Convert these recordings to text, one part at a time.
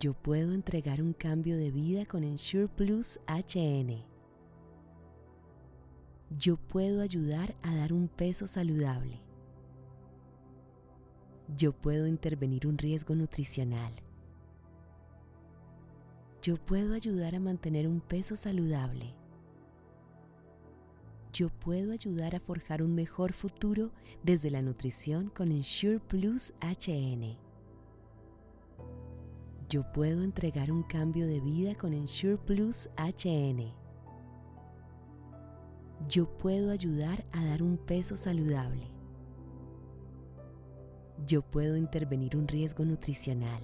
Yo puedo entregar un cambio de vida con Ensure Plus HN. Yo puedo ayudar a dar un peso saludable. Yo puedo intervenir un riesgo nutricional. Yo puedo ayudar a mantener un peso saludable. Yo puedo ayudar a forjar un mejor futuro desde la nutrición con Ensure Plus HN. Yo puedo entregar un cambio de vida con Ensure Plus HN. Yo puedo ayudar a dar un peso saludable. Yo puedo intervenir un riesgo nutricional.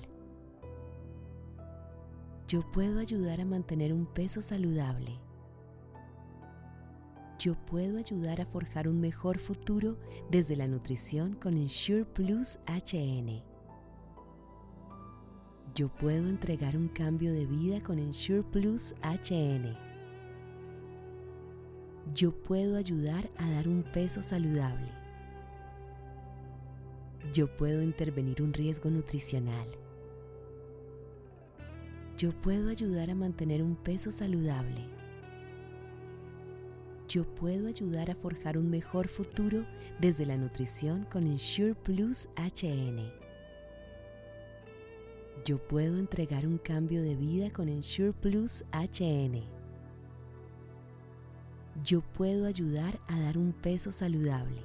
Yo puedo ayudar a mantener un peso saludable. Yo puedo ayudar a forjar un mejor futuro desde la nutrición con Ensure Plus HN. Yo puedo entregar un cambio de vida con Ensure Plus HN. Yo puedo ayudar a dar un peso saludable. Yo puedo intervenir un riesgo nutricional. Yo puedo ayudar a mantener un peso saludable. Yo puedo ayudar a forjar un mejor futuro desde la nutrición con Ensure Plus HN. Yo puedo entregar un cambio de vida con Ensure Plus HN. Yo puedo ayudar a dar un peso saludable.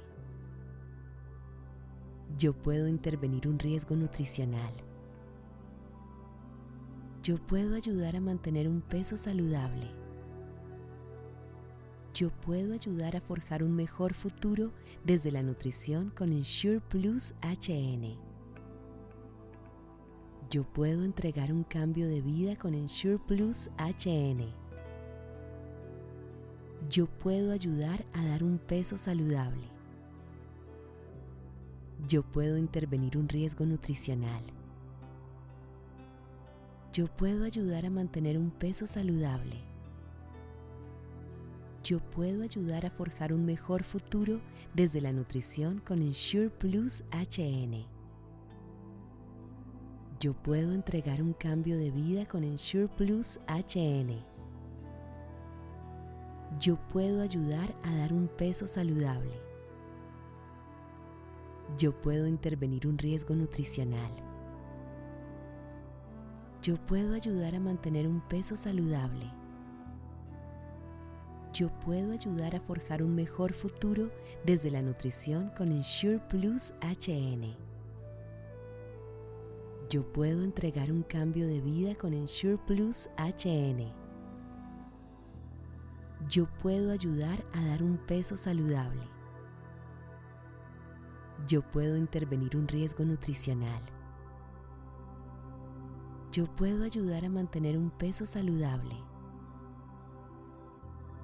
Yo puedo intervenir un riesgo nutricional. Yo puedo ayudar a mantener un peso saludable. Yo puedo ayudar a forjar un mejor futuro desde la nutrición con Ensure Plus HN. Yo puedo entregar un cambio de vida con Ensure Plus HN. Yo puedo ayudar a dar un peso saludable. Yo puedo intervenir un riesgo nutricional. Yo puedo ayudar a mantener un peso saludable. Yo puedo ayudar a forjar un mejor futuro desde la nutrición con Ensure Plus HN. Yo puedo entregar un cambio de vida con Ensure Plus HN. Yo puedo ayudar a dar un peso saludable. Yo puedo intervenir un riesgo nutricional. Yo puedo ayudar a mantener un peso saludable. Yo puedo ayudar a forjar un mejor futuro desde la nutrición con Ensure Plus HN. Yo puedo entregar un cambio de vida con Ensure Plus HN. Yo puedo ayudar a dar un peso saludable. Yo puedo intervenir un riesgo nutricional. Yo puedo ayudar a mantener un peso saludable.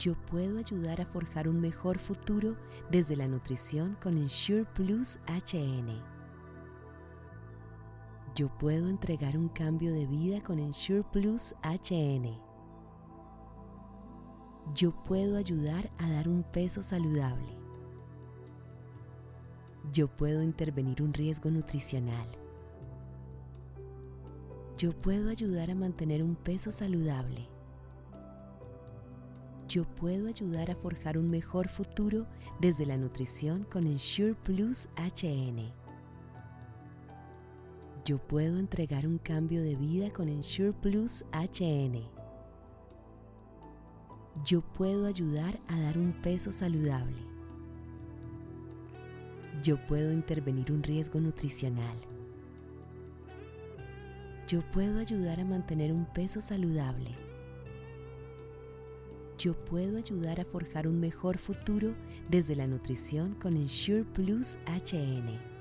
Yo puedo ayudar a forjar un mejor futuro desde la nutrición con Ensure Plus HN. Yo puedo entregar un cambio de vida con Ensure Plus HN. Yo puedo ayudar a dar un peso saludable. Yo puedo intervenir un riesgo nutricional. Yo puedo ayudar a mantener un peso saludable. Yo puedo ayudar a forjar un mejor futuro desde la nutrición con Ensure Plus HN. Yo puedo entregar un cambio de vida con Ensure Plus HN. Yo puedo ayudar a dar un peso saludable. Yo puedo intervenir un riesgo nutricional. Yo puedo ayudar a mantener un peso saludable. Yo puedo ayudar a forjar un mejor futuro desde la nutrición con Ensure Plus HN.